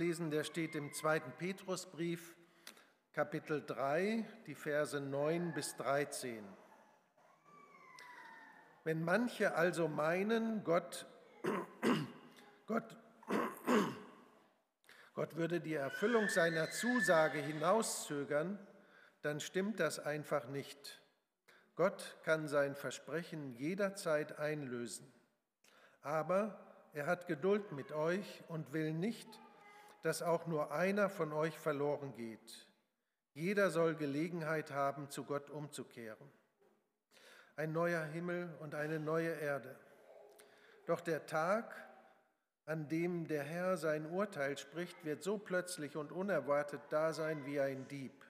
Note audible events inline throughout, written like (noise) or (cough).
lesen, der steht im zweiten Petrusbrief, Kapitel 3, die Verse 9 bis 13. Wenn manche also meinen, Gott, (clears throat) Gott, (clears throat) Gott würde die Erfüllung seiner Zusage hinauszögern, dann stimmt das einfach nicht. Gott kann sein Versprechen jederzeit einlösen. Aber er hat Geduld mit euch und will nicht, dass auch nur einer von euch verloren geht. Jeder soll Gelegenheit haben, zu Gott umzukehren. Ein neuer Himmel und eine neue Erde. Doch der Tag, an dem der Herr sein Urteil spricht, wird so plötzlich und unerwartet da sein wie ein Dieb.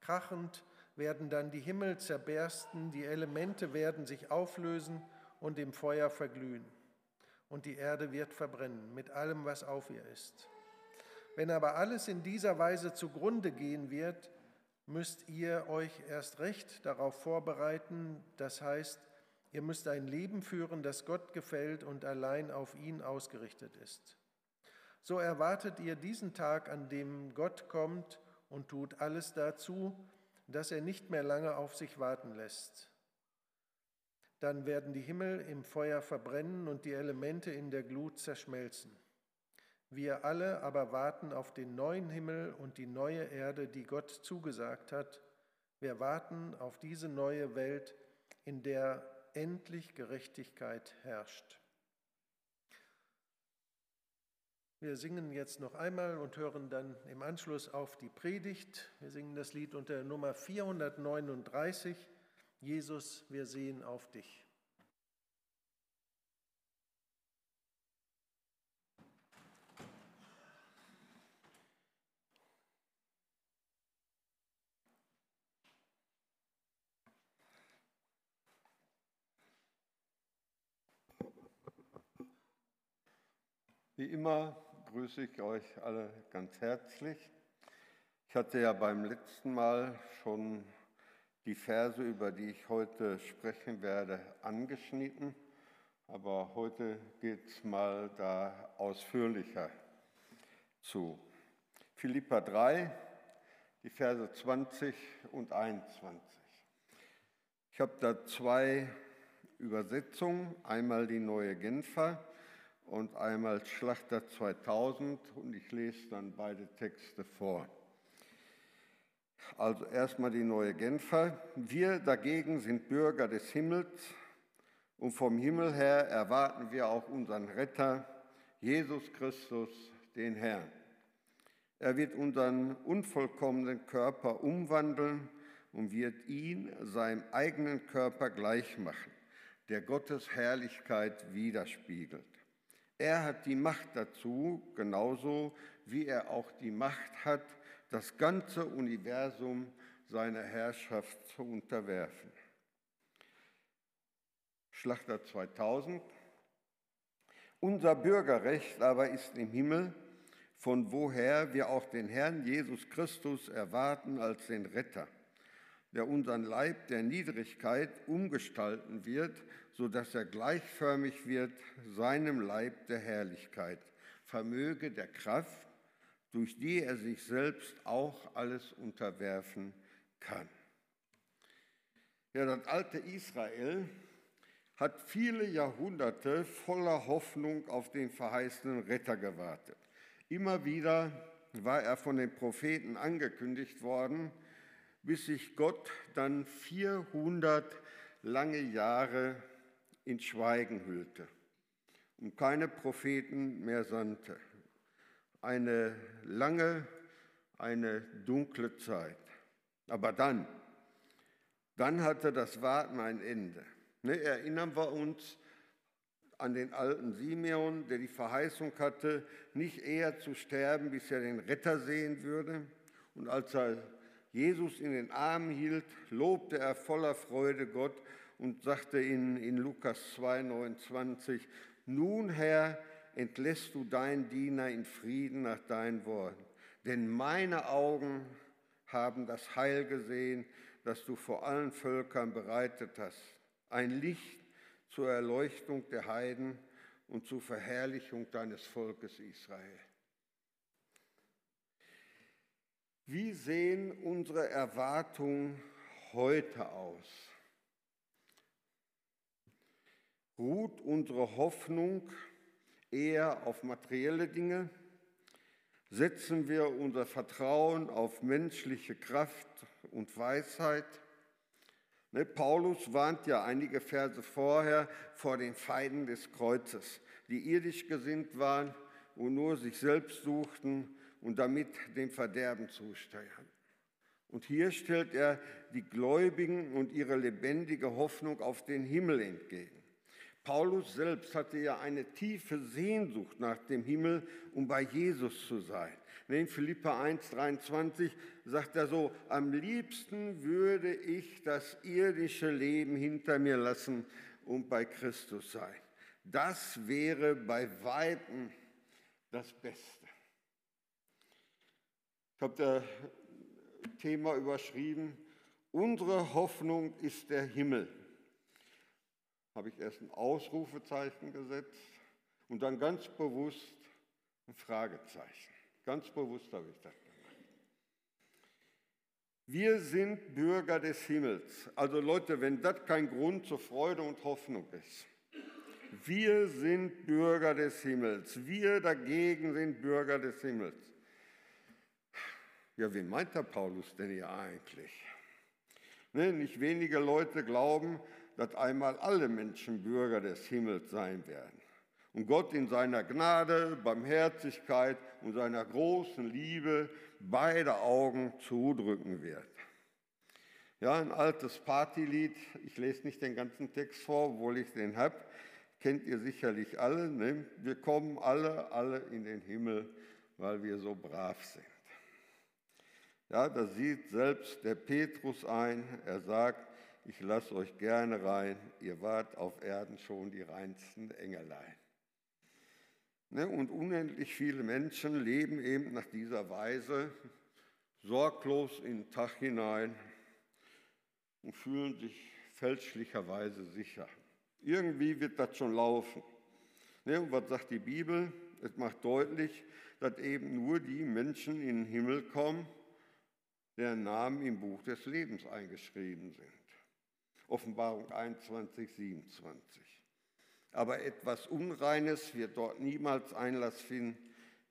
Krachend werden dann die Himmel zerbersten, die Elemente werden sich auflösen und im Feuer verglühen. Und die Erde wird verbrennen mit allem, was auf ihr ist. Wenn aber alles in dieser Weise zugrunde gehen wird, müsst ihr euch erst recht darauf vorbereiten, das heißt, ihr müsst ein Leben führen, das Gott gefällt und allein auf ihn ausgerichtet ist. So erwartet ihr diesen Tag, an dem Gott kommt und tut alles dazu, dass er nicht mehr lange auf sich warten lässt. Dann werden die Himmel im Feuer verbrennen und die Elemente in der Glut zerschmelzen. Wir alle aber warten auf den neuen Himmel und die neue Erde, die Gott zugesagt hat. Wir warten auf diese neue Welt, in der endlich Gerechtigkeit herrscht. Wir singen jetzt noch einmal und hören dann im Anschluss auf die Predigt. Wir singen das Lied unter Nummer 439. Jesus, wir sehen auf dich. Wie immer grüße ich euch alle ganz herzlich. Ich hatte ja beim letzten Mal schon die Verse, über die ich heute sprechen werde, angeschnitten, aber heute geht es mal da ausführlicher zu. Philippa 3, die Verse 20 und 21. Ich habe da zwei Übersetzungen, einmal die neue Genfer und einmal Schlachter 2000 und ich lese dann beide Texte vor. Also erstmal die neue Genfer. Wir dagegen sind Bürger des Himmels und vom Himmel her erwarten wir auch unseren Retter, Jesus Christus, den Herrn. Er wird unseren unvollkommenen Körper umwandeln und wird ihn seinem eigenen Körper gleich machen, der Gottes Herrlichkeit widerspiegelt. Er hat die Macht dazu, genauso wie er auch die Macht hat, das ganze Universum seiner Herrschaft zu unterwerfen. Schlachter 2000. Unser Bürgerrecht aber ist im Himmel, von woher wir auch den Herrn Jesus Christus erwarten als den Retter, der unseren Leib der Niedrigkeit umgestalten wird so dass er gleichförmig wird seinem Leib der Herrlichkeit, vermöge der Kraft, durch die er sich selbst auch alles unterwerfen kann. Ja, das alte Israel hat viele Jahrhunderte voller Hoffnung auf den verheißenen Retter gewartet. Immer wieder war er von den Propheten angekündigt worden, bis sich Gott dann 400 lange Jahre in Schweigen hüllte und keine Propheten mehr sandte. Eine lange, eine dunkle Zeit. Aber dann, dann hatte das Warten ein Ende. Ne, erinnern wir uns an den alten Simeon, der die Verheißung hatte, nicht eher zu sterben, bis er den Retter sehen würde. Und als er Jesus in den Armen hielt, lobte er voller Freude Gott und sagte in, in Lukas 2, 29, nun Herr, entlässt du deinen Diener in Frieden nach deinen Worten. Denn meine Augen haben das Heil gesehen, das du vor allen Völkern bereitet hast. Ein Licht zur Erleuchtung der Heiden und zur Verherrlichung deines Volkes Israel. Wie sehen unsere Erwartungen heute aus? Ruht unsere Hoffnung eher auf materielle Dinge? Setzen wir unser Vertrauen auf menschliche Kraft und Weisheit? Ne, Paulus warnt ja einige Verse vorher vor den Feinden des Kreuzes, die irdisch gesinnt waren und nur sich selbst suchten und damit dem Verderben zusteuern. Und hier stellt er die Gläubigen und ihre lebendige Hoffnung auf den Himmel entgegen. Paulus selbst hatte ja eine tiefe Sehnsucht nach dem Himmel, um bei Jesus zu sein. In Philippa 1,23 sagt er so, am liebsten würde ich das irdische Leben hinter mir lassen und bei Christus sein. Das wäre bei Weitem das Beste. Ich habe das Thema überschrieben, unsere Hoffnung ist der Himmel habe ich erst ein Ausrufezeichen gesetzt und dann ganz bewusst ein Fragezeichen. Ganz bewusst habe ich das gemacht. Wir sind Bürger des Himmels. Also Leute, wenn das kein Grund zur Freude und Hoffnung ist. Wir sind Bürger des Himmels. Wir dagegen sind Bürger des Himmels. Ja, wen meint der Paulus denn hier eigentlich? Ne, nicht wenige Leute glauben, dass einmal alle Menschen Bürger des Himmels sein werden. Und Gott in seiner Gnade, Barmherzigkeit und seiner großen Liebe beide Augen zudrücken wird. Ja, ein altes Partylied, ich lese nicht den ganzen Text vor, obwohl ich den habe, kennt ihr sicherlich alle. Ne? Wir kommen alle, alle in den Himmel, weil wir so brav sind. Ja, da sieht selbst der Petrus ein, er sagt, ich lasse euch gerne rein, ihr wart auf Erden schon die reinsten Engelein. Ne, und unendlich viele Menschen leben eben nach dieser Weise sorglos in den Tag hinein und fühlen sich fälschlicherweise sicher. Irgendwie wird das schon laufen. Ne, und was sagt die Bibel? Es macht deutlich, dass eben nur die Menschen in den Himmel kommen, deren Namen im Buch des Lebens eingeschrieben sind. Offenbarung 21, 27. Aber etwas Unreines wird dort niemals Einlass finden.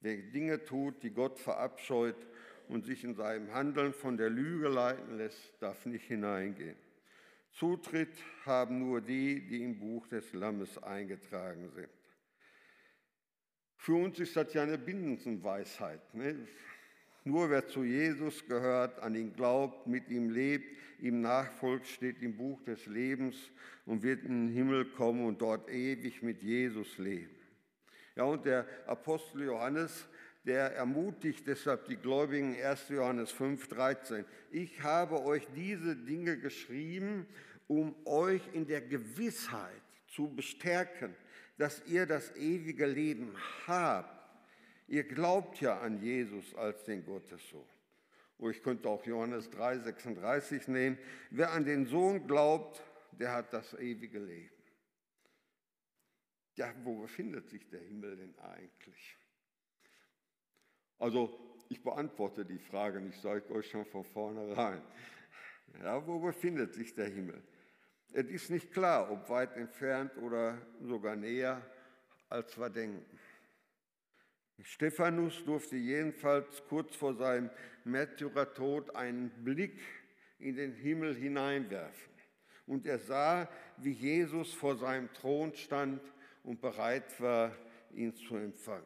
Wer Dinge tut, die Gott verabscheut und sich in seinem Handeln von der Lüge leiten lässt, darf nicht hineingehen. Zutritt haben nur die, die im Buch des Lammes eingetragen sind. Für uns ist das ja eine Binsenweisheit. Ne? Nur wer zu Jesus gehört, an ihn glaubt, mit ihm lebt, ihm nachfolgt, steht im Buch des Lebens und wird in den Himmel kommen und dort ewig mit Jesus leben. Ja, und der Apostel Johannes, der ermutigt deshalb die Gläubigen 1. Johannes 5, 13. Ich habe euch diese Dinge geschrieben, um euch in der Gewissheit zu bestärken, dass ihr das ewige Leben habt Ihr glaubt ja an Jesus als den Gottessohn. Oh, ich könnte auch Johannes 3, 36 nehmen. Wer an den Sohn glaubt, der hat das ewige Leben. Ja, wo befindet sich der Himmel denn eigentlich? Also, ich beantworte die Frage und ich sage euch schon von vornherein. Ja, wo befindet sich der Himmel? Es ist nicht klar, ob weit entfernt oder sogar näher, als wir denken. Stephanus durfte jedenfalls kurz vor seinem Märtyrertod einen Blick in den Himmel hineinwerfen. Und er sah, wie Jesus vor seinem Thron stand und bereit war, ihn zu empfangen.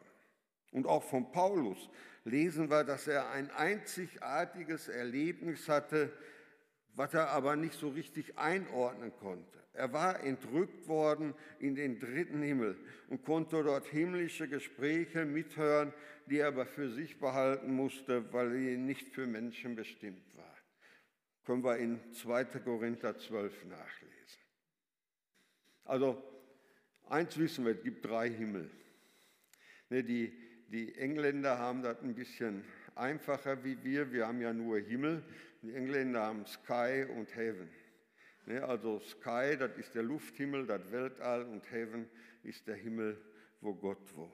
Und auch von Paulus lesen wir, dass er ein einzigartiges Erlebnis hatte, was er aber nicht so richtig einordnen konnte. Er war entrückt worden in den dritten Himmel und konnte dort himmlische Gespräche mithören, die er aber für sich behalten musste, weil sie nicht für Menschen bestimmt waren. Können wir in 2. Korinther 12 nachlesen. Also, eins wissen wir, es gibt drei Himmel. Ne, die, die Engländer haben das ein bisschen einfacher wie wir. Wir haben ja nur Himmel. Die Engländer haben Sky und Heaven. Ne, also Sky, das ist der Lufthimmel, das Weltall und Heaven ist der Himmel, wo Gott wohnt.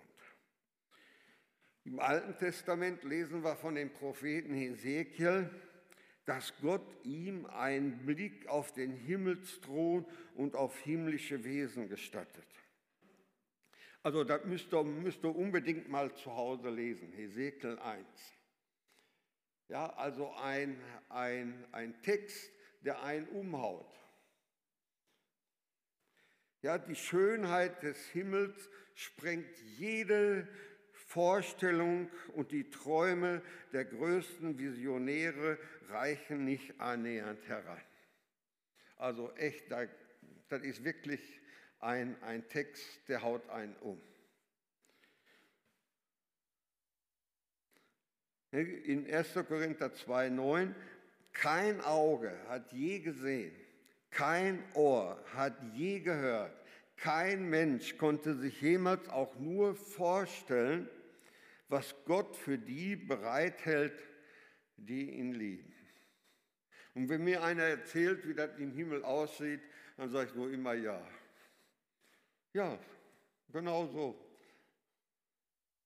Im Alten Testament lesen wir von dem Propheten Hesekiel, dass Gott ihm einen Blick auf den Himmelsthron und auf himmlische Wesen gestattet. Also das müsst ihr, müsst ihr unbedingt mal zu Hause lesen, Hesekiel 1. Ja, also ein, ein, ein Text, der einen umhaut. Ja, die Schönheit des Himmels sprengt jede Vorstellung und die Träume der größten Visionäre reichen nicht annähernd heran. Also echt, das ist wirklich ein, ein Text, der haut einen um. In 1. Korinther 2,9, kein Auge hat je gesehen, kein Ohr hat je gehört, kein Mensch konnte sich jemals auch nur vorstellen, was Gott für die bereithält, die ihn lieben. Und wenn mir einer erzählt, wie das im Himmel aussieht, dann sage ich nur immer ja. Ja, genau so.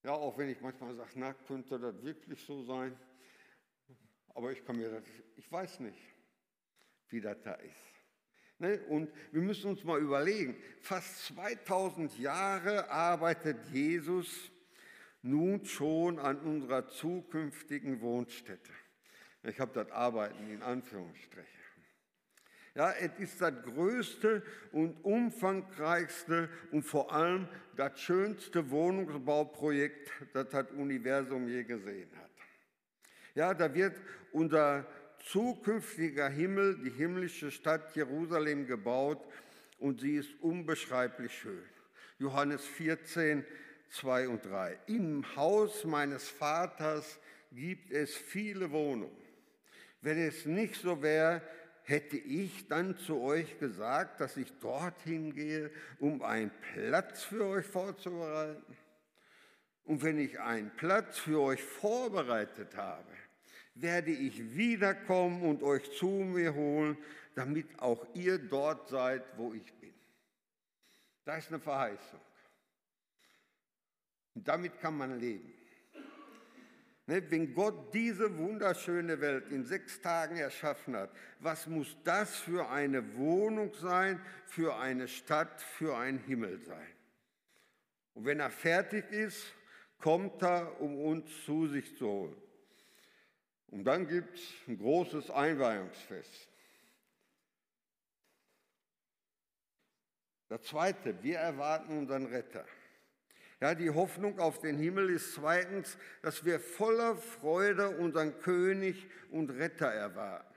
Ja, auch wenn ich manchmal sage, na, könnte das wirklich so sein? Aber ich kann mir das, ich weiß nicht, wie das da ist. Ne? Und wir müssen uns mal überlegen, fast 2000 Jahre arbeitet Jesus nun schon an unserer zukünftigen Wohnstätte. Ich habe das Arbeiten in Anführungsstrichen. Ja, es ist das größte und umfangreichste und vor allem das schönste Wohnungsbauprojekt, das das Universum je gesehen hat. Ja, da wird unser zukünftiger Himmel, die himmlische Stadt Jerusalem gebaut und sie ist unbeschreiblich schön. Johannes 14, 2 und 3. Im Haus meines Vaters gibt es viele Wohnungen. Wenn es nicht so wäre, hätte ich dann zu euch gesagt, dass ich dorthin gehe, um einen Platz für euch vorzubereiten? Und wenn ich einen Platz für euch vorbereitet habe, werde ich wiederkommen und euch zu mir holen, damit auch ihr dort seid, wo ich bin. Das ist eine Verheißung. Und damit kann man leben. Ne, wenn Gott diese wunderschöne Welt in sechs Tagen erschaffen hat, was muss das für eine Wohnung sein, für eine Stadt, für einen Himmel sein? Und wenn er fertig ist, kommt er, um uns zu sich zu holen. Und dann gibt es ein großes Einweihungsfest. Das Zweite, wir erwarten unseren Retter. Ja, die Hoffnung auf den Himmel ist zweitens, dass wir voller Freude unseren König und Retter erwarten.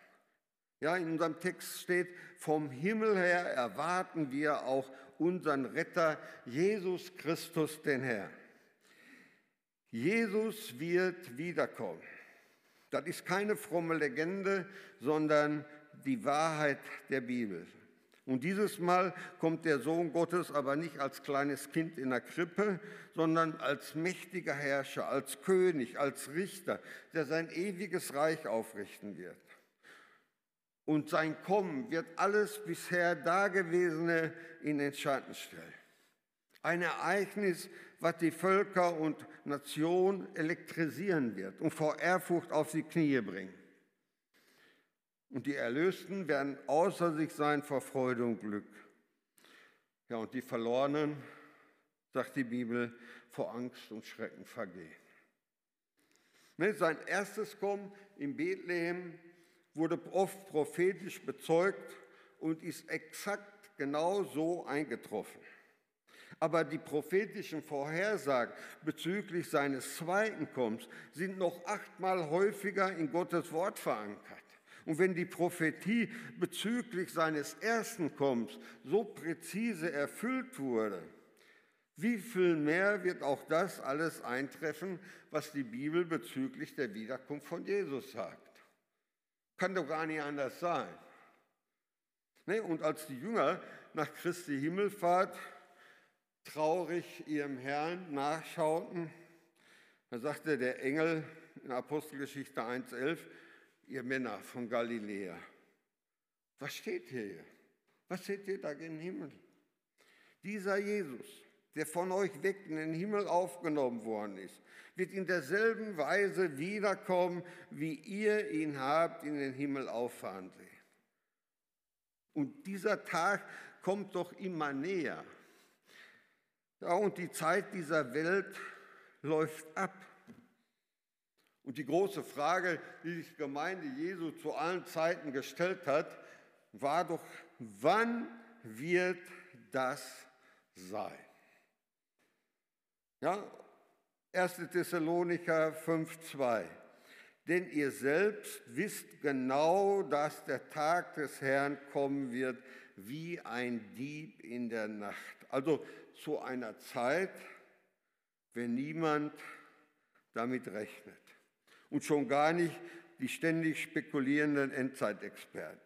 Ja, in unserem Text steht, vom Himmel her erwarten wir auch unseren Retter, Jesus Christus, den Herrn. Jesus wird wiederkommen. Das ist keine fromme Legende, sondern die Wahrheit der Bibel. Und dieses Mal kommt der Sohn Gottes aber nicht als kleines Kind in der Krippe, sondern als mächtiger Herrscher, als König, als Richter, der sein ewiges Reich aufrichten wird. Und sein Kommen wird alles bisher Dagewesene in den Schatten stellen. Ein Ereignis, was die Völker und Nationen elektrisieren wird und vor Ehrfurcht auf die Knie bringen. Und die Erlösten werden außer sich sein vor Freude und Glück. Ja, und die Verlorenen, sagt die Bibel, vor Angst und Schrecken vergehen. Ne, sein erstes Kommen in Bethlehem wurde oft prophetisch bezeugt und ist exakt genau so eingetroffen. Aber die prophetischen Vorhersagen bezüglich seines zweiten Kommens sind noch achtmal häufiger in Gottes Wort verankert. Und wenn die Prophetie bezüglich seines ersten Kommens so präzise erfüllt wurde, wie viel mehr wird auch das alles eintreffen, was die Bibel bezüglich der Wiederkunft von Jesus sagt? Kann doch gar nicht anders sein. Ne? Und als die Jünger nach Christi Himmelfahrt traurig ihrem Herrn nachschauten, da sagte der Engel in Apostelgeschichte 1.11, ihr Männer von Galiläa. Was steht hier? Was seht ihr da gen Himmel? Dieser Jesus, der von euch weg in den Himmel aufgenommen worden ist, wird in derselben Weise wiederkommen, wie ihr ihn habt in den Himmel auffahren sehen. Und dieser Tag kommt doch immer näher. Ja, und die Zeit dieser Welt läuft ab. Und die große Frage, die sich Gemeinde Jesu zu allen Zeiten gestellt hat, war doch, wann wird das sein? Ja, 1. Thessalonicher 5,2. Denn ihr selbst wisst genau, dass der Tag des Herrn kommen wird wie ein Dieb in der Nacht. Also zu einer Zeit, wenn niemand damit rechnet. Und schon gar nicht die ständig spekulierenden Endzeitexperten.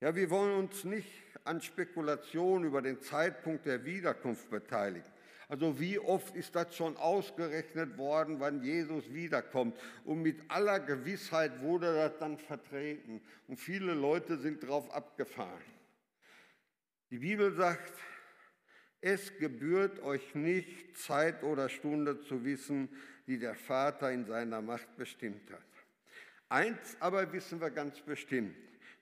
Ja, wir wollen uns nicht an Spekulationen über den Zeitpunkt der Wiederkunft beteiligen. Also wie oft ist das schon ausgerechnet worden, wann Jesus wiederkommt? Und mit aller Gewissheit wurde das dann vertreten. Und viele Leute sind darauf abgefahren. Die Bibel sagt, es gebührt euch nicht, Zeit oder Stunde zu wissen, die der Vater in seiner Macht bestimmt hat. Eins aber wissen wir ganz bestimmt.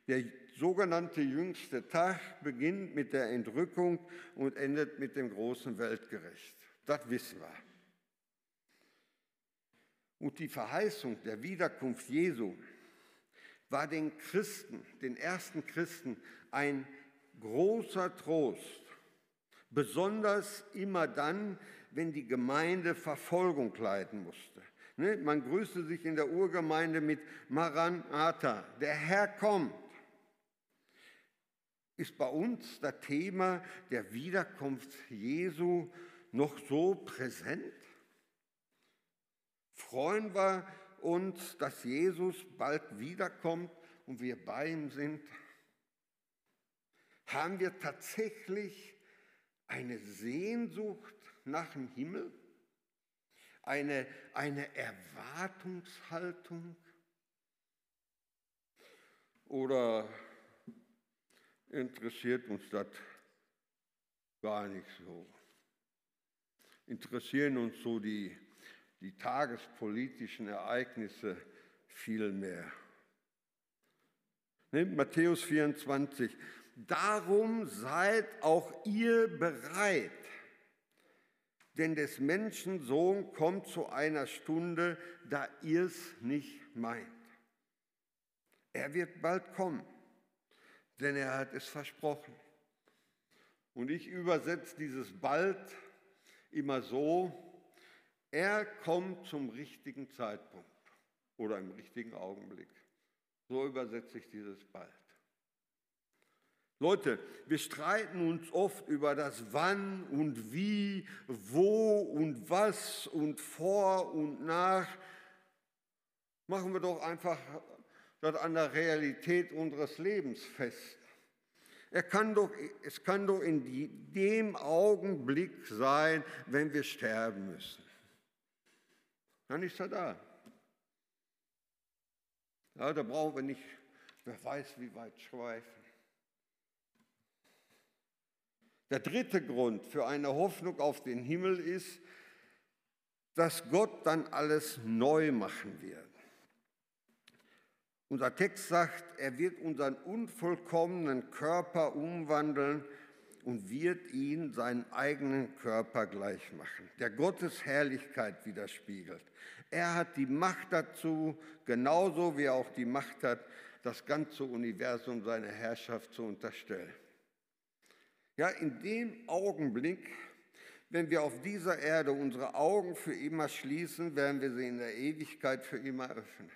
Der sogenannte jüngste Tag beginnt mit der Entrückung und endet mit dem großen Weltgericht. Das wissen wir. Und die Verheißung der Wiederkunft Jesu war den Christen, den ersten Christen, ein großer Trost, besonders immer dann, wenn die Gemeinde Verfolgung leiden musste. Ne, man grüßte sich in der Urgemeinde mit Maranatha, der Herr kommt ist bei uns das Thema der Wiederkunft Jesu noch so präsent? Freuen wir uns, dass Jesus bald wiederkommt und wir bei ihm sind? Haben wir tatsächlich eine Sehnsucht nach dem Himmel? Eine, eine Erwartungshaltung? Oder interessiert uns das gar nicht so. Interessieren uns so die, die tagespolitischen Ereignisse viel mehr. Nehmt Matthäus 24. Darum seid auch ihr bereit, denn des Menschen Sohn kommt zu einer Stunde, da ihr es nicht meint. Er wird bald kommen denn er hat es versprochen. Und ich übersetze dieses bald immer so, er kommt zum richtigen Zeitpunkt oder im richtigen Augenblick. So übersetze ich dieses bald. Leute, wir streiten uns oft über das Wann und Wie, wo und was und vor und nach. Machen wir doch einfach das an der Realität unseres Lebens fest. Er kann doch, es kann doch in die, dem Augenblick sein, wenn wir sterben müssen. Dann ist er da. Ja, da brauchen wir nicht, wer weiß, wie weit schweifen. Der dritte Grund für eine Hoffnung auf den Himmel ist, dass Gott dann alles neu machen wird. Unser Text sagt, er wird unseren unvollkommenen Körper umwandeln und wird ihn seinen eigenen Körper gleich machen, der Gottes Herrlichkeit widerspiegelt. Er hat die Macht dazu, genauso wie er auch die Macht hat, das ganze Universum seiner Herrschaft zu unterstellen. Ja, in dem Augenblick, wenn wir auf dieser Erde unsere Augen für immer schließen, werden wir sie in der Ewigkeit für immer öffnen.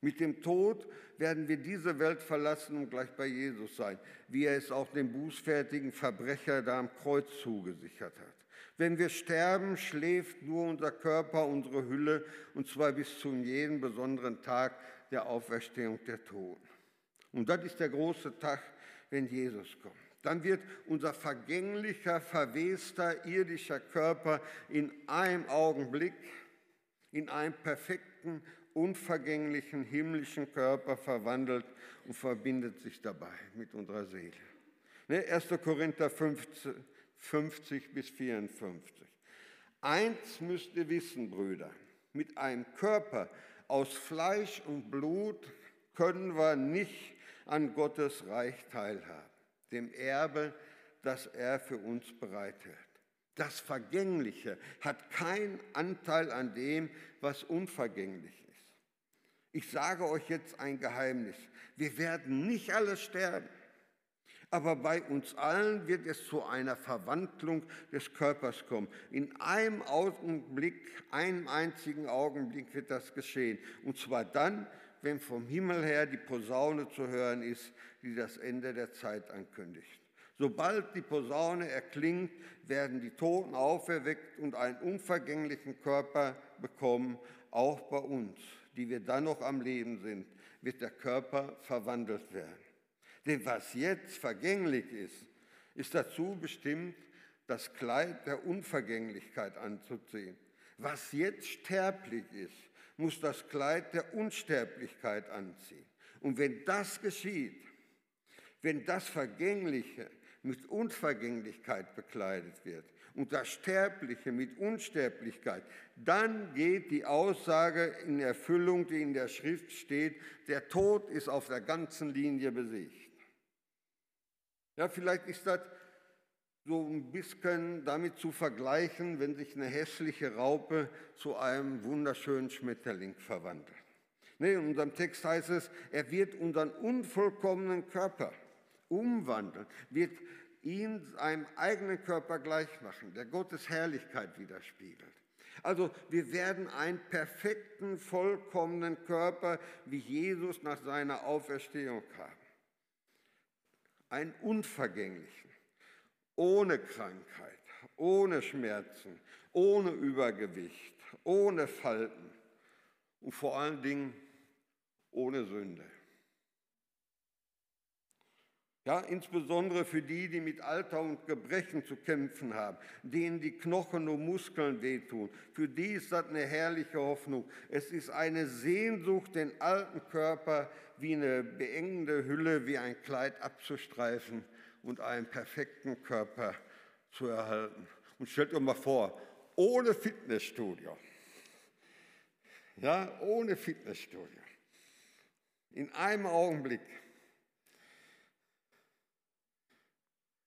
Mit dem Tod werden wir diese Welt verlassen und gleich bei Jesus sein, wie er es auch dem bußfertigen Verbrecher da am Kreuz zugesichert hat. Wenn wir sterben, schläft nur unser Körper, unsere Hülle, und zwar bis zu jedem besonderen Tag der Auferstehung der Toten. Und das ist der große Tag, wenn Jesus kommt. Dann wird unser vergänglicher, verwester, irdischer Körper in einem Augenblick, in einem perfekten unvergänglichen himmlischen Körper verwandelt und verbindet sich dabei mit unserer Seele. 1. Ne, Korinther 15, 50 bis 54. Eins müsst ihr wissen, Brüder, mit einem Körper aus Fleisch und Blut können wir nicht an Gottes Reich teilhaben, dem Erbe, das er für uns bereithält. Das Vergängliche hat keinen Anteil an dem, was unvergänglich ist. Ich sage euch jetzt ein Geheimnis. Wir werden nicht alle sterben. Aber bei uns allen wird es zu einer Verwandlung des Körpers kommen. In einem Augenblick, einem einzigen Augenblick wird das geschehen. Und zwar dann, wenn vom Himmel her die Posaune zu hören ist, die das Ende der Zeit ankündigt. Sobald die Posaune erklingt, werden die Toten auferweckt und einen unvergänglichen Körper bekommen. Auch bei uns, die wir dann noch am Leben sind, wird der Körper verwandelt werden. Denn was jetzt vergänglich ist, ist dazu bestimmt, das Kleid der Unvergänglichkeit anzuziehen. Was jetzt sterblich ist, muss das Kleid der Unsterblichkeit anziehen. Und wenn das geschieht, wenn das Vergängliche mit Unvergänglichkeit bekleidet wird und das Sterbliche mit Unsterblichkeit, dann geht die Aussage in Erfüllung, die in der Schrift steht, der Tod ist auf der ganzen Linie besiegt. Ja, vielleicht ist das so ein bisschen damit zu vergleichen, wenn sich eine hässliche Raupe zu einem wunderschönen Schmetterling verwandelt. Nee, in unserem Text heißt es, er wird unseren unvollkommenen Körper umwandeln, wird ihn seinem eigenen Körper gleich machen, der Gottes Herrlichkeit widerspiegelt. Also wir werden einen perfekten, vollkommenen Körper wie Jesus nach seiner Auferstehung haben einen unvergänglichen, ohne Krankheit, ohne Schmerzen, ohne Übergewicht, ohne Falten und vor allen Dingen ohne Sünde. Ja, insbesondere für die, die mit Alter und Gebrechen zu kämpfen haben, denen die Knochen und Muskeln wehtun. Für die ist das eine herrliche Hoffnung. Es ist eine Sehnsucht, den alten Körper wie eine beengende Hülle, wie ein Kleid abzustreifen und einen perfekten Körper zu erhalten. Und stellt euch mal vor, ohne Fitnessstudio. Ja, ohne Fitnessstudio. In einem Augenblick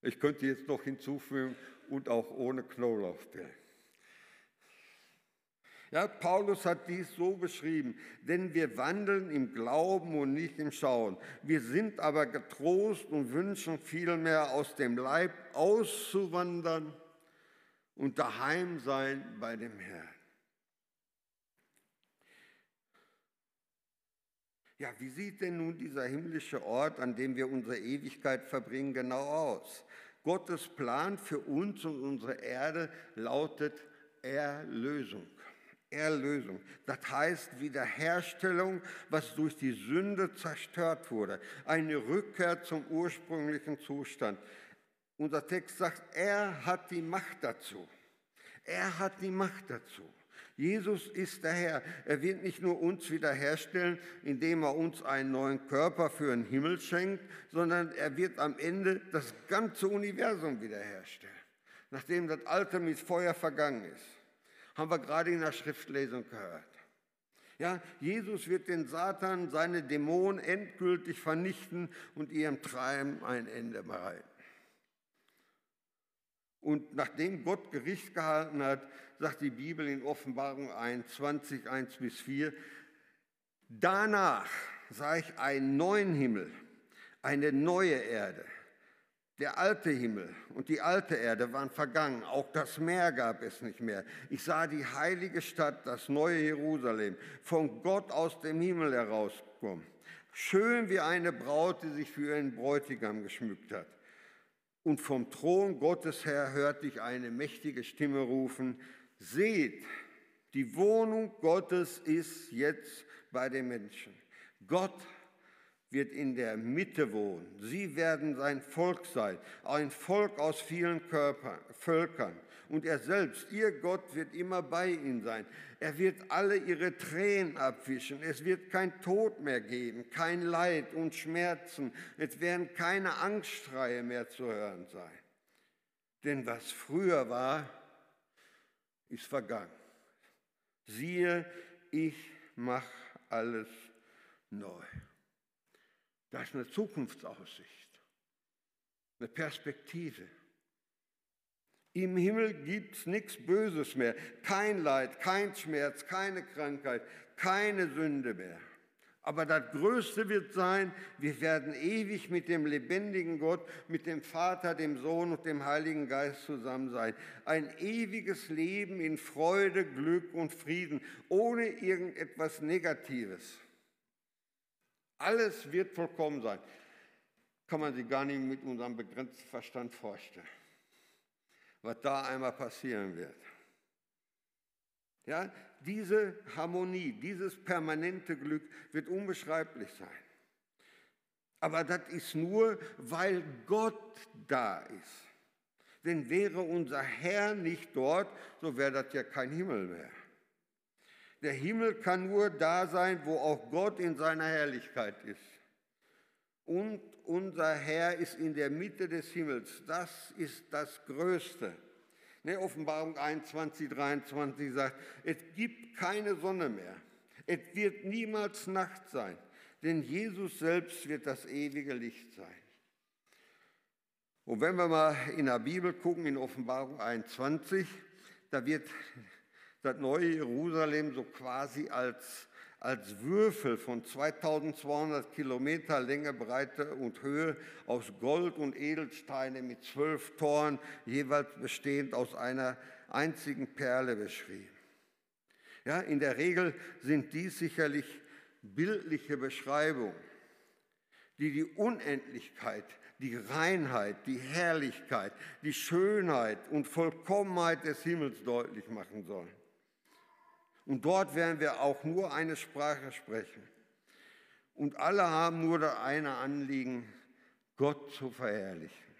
Ich könnte jetzt noch hinzufügen, und auch ohne Knoblauchpillen. Ja, Paulus hat dies so beschrieben, denn wir wandeln im Glauben und nicht im Schauen. Wir sind aber getrost und wünschen vielmehr aus dem Leib auszuwandern und daheim sein bei dem Herrn. Ja, wie sieht denn nun dieser himmlische Ort, an dem wir unsere Ewigkeit verbringen, genau aus? Gottes Plan für uns und unsere Erde lautet Erlösung. Erlösung. Das heißt Wiederherstellung, was durch die Sünde zerstört wurde. Eine Rückkehr zum ursprünglichen Zustand. Unser Text sagt, er hat die Macht dazu. Er hat die Macht dazu. Jesus ist der Herr. Er wird nicht nur uns wiederherstellen, indem er uns einen neuen Körper für den Himmel schenkt, sondern er wird am Ende das ganze Universum wiederherstellen, nachdem das Alte mit Feuer vergangen ist. Haben wir gerade in der Schriftlesung gehört. Ja, Jesus wird den Satan, seine Dämonen endgültig vernichten und ihrem Treiben ein Ende bereiten. Und nachdem Gott Gericht gehalten hat, sagt die Bibel in Offenbarung 21, 1 bis 4, danach sah ich einen neuen Himmel, eine neue Erde. Der alte Himmel und die alte Erde waren vergangen, auch das Meer gab es nicht mehr. Ich sah die heilige Stadt, das neue Jerusalem, von Gott aus dem Himmel herauskommen. Schön wie eine Braut, die sich für ihren Bräutigam geschmückt hat. Und vom Thron Gottes her hörte ich eine mächtige Stimme rufen, seht, die Wohnung Gottes ist jetzt bei den Menschen. Gott wird in der Mitte wohnen. Sie werden sein Volk sein, ein Volk aus vielen Körpern, Völkern. Und er selbst, ihr Gott, wird immer bei ihnen sein. Er wird alle ihre Tränen abwischen. Es wird kein Tod mehr geben, kein Leid und Schmerzen. Es werden keine Angstschreie mehr zu hören sein. Denn was früher war, ist vergangen. Siehe, ich mache alles neu. Das ist eine Zukunftsaussicht, eine Perspektive. Im Himmel gibt es nichts Böses mehr, kein Leid, kein Schmerz, keine Krankheit, keine Sünde mehr. Aber das Größte wird sein, wir werden ewig mit dem lebendigen Gott, mit dem Vater, dem Sohn und dem Heiligen Geist zusammen sein. Ein ewiges Leben in Freude, Glück und Frieden, ohne irgendetwas Negatives. Alles wird vollkommen sein. Kann man sich gar nicht mit unserem begrenzten Verstand vorstellen, was da einmal passieren wird. Ja, diese Harmonie, dieses permanente Glück wird unbeschreiblich sein. Aber das ist nur, weil Gott da ist. Denn wäre unser Herr nicht dort, so wäre das ja kein Himmel mehr. Der Himmel kann nur da sein, wo auch Gott in seiner Herrlichkeit ist. Und unser Herr ist in der Mitte des Himmels. Das ist das Größte. Ne, Offenbarung 21, 23 sagt, es gibt keine Sonne mehr. Es wird niemals Nacht sein, denn Jesus selbst wird das ewige Licht sein. Und wenn wir mal in der Bibel gucken, in Offenbarung 21, da wird das neue Jerusalem so quasi als als Würfel von 2200 Kilometer Länge, Breite und Höhe aus Gold und Edelsteine mit zwölf Toren, jeweils bestehend aus einer einzigen Perle beschrieben. Ja, in der Regel sind dies sicherlich bildliche Beschreibungen, die die Unendlichkeit, die Reinheit, die Herrlichkeit, die Schönheit und Vollkommenheit des Himmels deutlich machen sollen. Und dort werden wir auch nur eine Sprache sprechen. Und alle haben nur das eine Anliegen, Gott zu verherrlichen.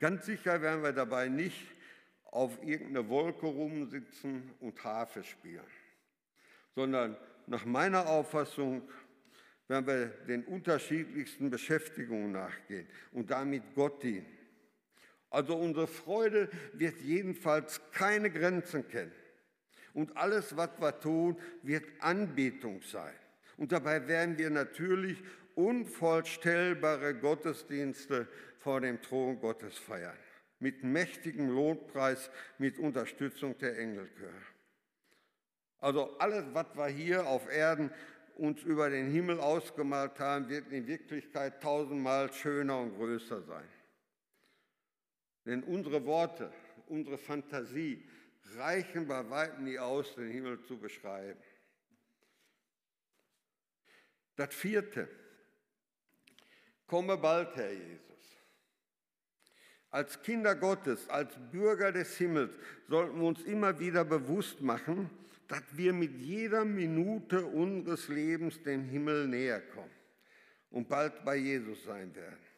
Ganz sicher werden wir dabei nicht auf irgendeine Wolke rumsitzen und Harfe spielen, sondern nach meiner Auffassung werden wir den unterschiedlichsten Beschäftigungen nachgehen und damit Gott dienen. Also unsere Freude wird jedenfalls keine Grenzen kennen. Und alles, was wir tun, wird Anbetung sein. Und dabei werden wir natürlich unvorstellbare Gottesdienste vor dem Thron Gottes feiern. Mit mächtigem Lohnpreis, mit Unterstützung der Engelchöre. Also alles, was wir hier auf Erden uns über den Himmel ausgemalt haben, wird in Wirklichkeit tausendmal schöner und größer sein. Denn unsere Worte, unsere Fantasie reichen bei weitem nie aus, den Himmel zu beschreiben. Das vierte, komme bald, Herr Jesus. Als Kinder Gottes, als Bürger des Himmels sollten wir uns immer wieder bewusst machen, dass wir mit jeder Minute unseres Lebens dem Himmel näher kommen und bald bei Jesus sein werden.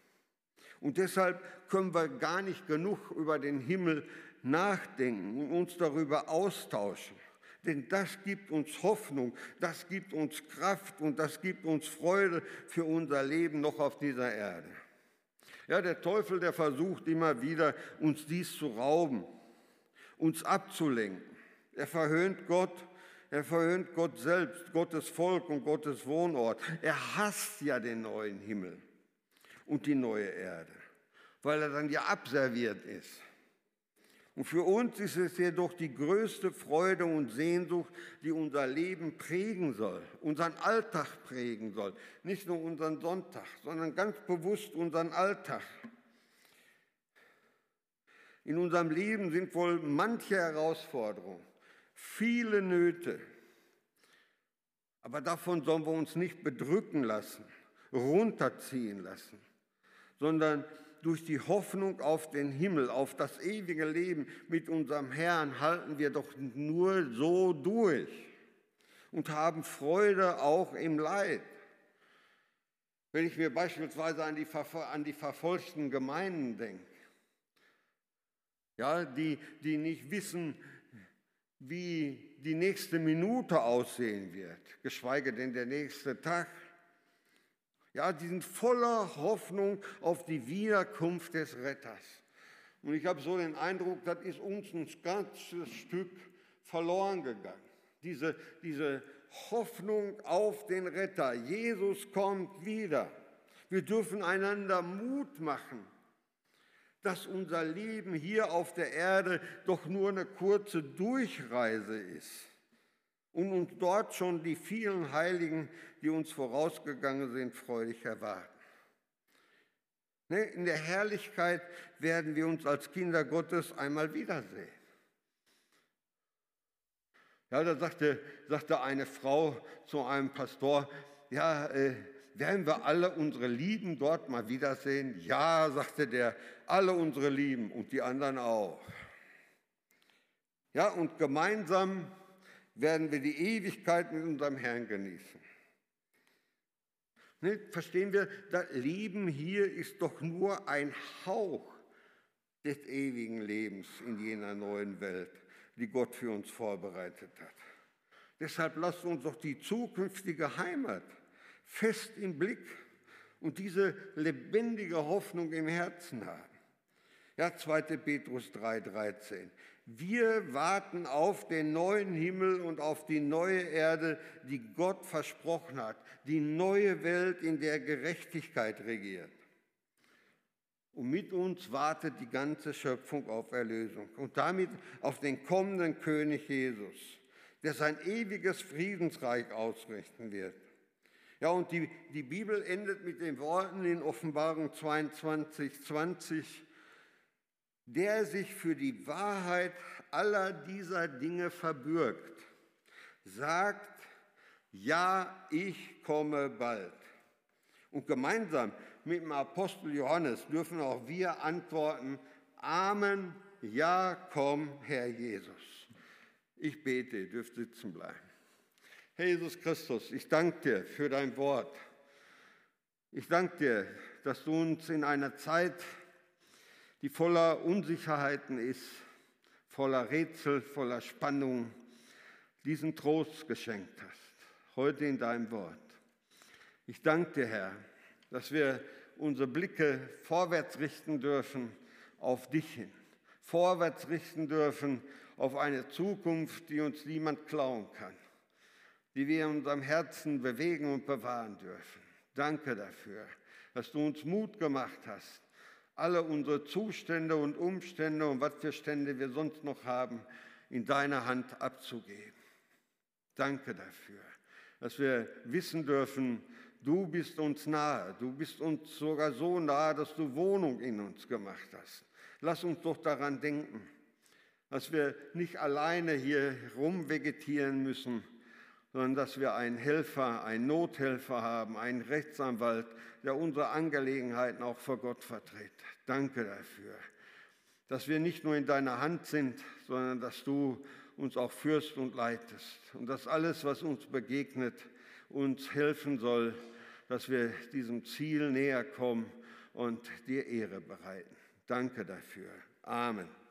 Und deshalb können wir gar nicht genug über den Himmel nachdenken und uns darüber austauschen. Denn das gibt uns Hoffnung, das gibt uns Kraft und das gibt uns Freude für unser Leben noch auf dieser Erde. Ja, der Teufel, der versucht immer wieder, uns dies zu rauben, uns abzulenken. Er verhöhnt Gott, er verhöhnt Gott selbst, Gottes Volk und Gottes Wohnort. Er hasst ja den neuen Himmel und die neue Erde, weil er dann ja abserviert ist. Und für uns ist es jedoch die größte Freude und Sehnsucht, die unser Leben prägen soll, unseren Alltag prägen soll. Nicht nur unseren Sonntag, sondern ganz bewusst unseren Alltag. In unserem Leben sind wohl manche Herausforderungen, viele Nöte. Aber davon sollen wir uns nicht bedrücken lassen, runterziehen lassen sondern durch die Hoffnung auf den Himmel, auf das ewige Leben mit unserem Herrn halten wir doch nur so durch und haben Freude auch im Leid. Wenn ich mir beispielsweise an die, an die verfolgten Gemeinden denke, ja, die, die nicht wissen, wie die nächste Minute aussehen wird, geschweige denn der nächste Tag, Ja, die sind voller Hoffnung auf die Wiederkunft des Retters. Und ich habe so den Eindruck, das ist uns ein ganzes Stück verloren gegangen. Diese, diese Hoffnung auf den Retter. Jesus kommt wieder. Wir dürfen einander Mut machen, dass unser Leben hier auf der Erde doch nur eine kurze Durchreise ist und uns dort schon die vielen Heiligen, die uns vorausgegangen sind, freudig erwarten. Ne, in der Herrlichkeit werden wir uns als Kinder Gottes einmal wiedersehen. Ja, da sagte, sagte eine Frau zu einem Pastor, ja, äh, werden wir alle unsere Lieben dort mal wiedersehen? Ja, sagte der, alle unsere Lieben und die anderen auch. Ja, und gemeinsam werden wir die Ewigkeit mit unserem Herrn genießen. Ne, verstehen wir, das Leben hier ist doch nur ein Hauch des ewigen Lebens in jener neuen Welt die Gott für uns vorbereitet hat. Deshalb lasst uns doch die zukünftige Heimat fest im Blick und diese lebendige Hoffnung im Herzen haben. Ja, 2. Petrus 3,13. Wir warten auf den neuen Himmel und auf die neue Erde, die Gott versprochen hat, die neue Welt, in der Gerechtigkeit regiert. Und mit uns wartet die ganze Schöpfung auf Erlösung und damit auf den kommenden König Jesus, der sein ewiges Friedensreich ausrichten wird. Ja, und die, die Bibel endet mit den Worten in Offenbarung 22, 20, der sich für die Wahrheit aller dieser Dinge verbürgt, sagt, ja, ich komme bald. Und gemeinsam mit dem Apostel Johannes dürfen auch wir antworten, Amen, ja, komm, Herr Jesus. Ich bete, ihr dürft sitzen bleiben. Herr Jesus Christus, ich danke dir für dein Wort. Ich danke dir, dass du uns in einer Zeit, die voller Unsicherheiten ist, voller Rätsel, voller Spannung, diesen Trost geschenkt hast, heute in deinem Wort. Ich danke dir, Herr, dass wir unsere Blicke vorwärts richten dürfen auf dich hin, vorwärts richten dürfen auf eine Zukunft, die uns niemand klauen kann, die wir in unserem Herzen bewegen und bewahren dürfen. Danke dafür, dass du uns Mut gemacht hast, alle unsere Zustände und Umstände und was für Stände wir sonst noch haben, in deine Hand abzugeben. Danke dafür, dass wir wissen dürfen, Du bist uns nahe, du bist uns sogar so nahe, dass du Wohnung in uns gemacht hast. Lass uns doch daran denken, dass wir nicht alleine hier rumvegetieren müssen, sondern dass wir einen Helfer, einen Nothelfer haben, einen Rechtsanwalt, der unsere Angelegenheiten auch vor Gott vertritt. Danke dafür, dass wir nicht nur in deiner Hand sind, sondern dass du uns auch führst und leitest und dass alles, was uns begegnet, uns helfen soll, dass wir diesem Ziel näher kommen und dir Ehre bereiten. Danke dafür. Amen.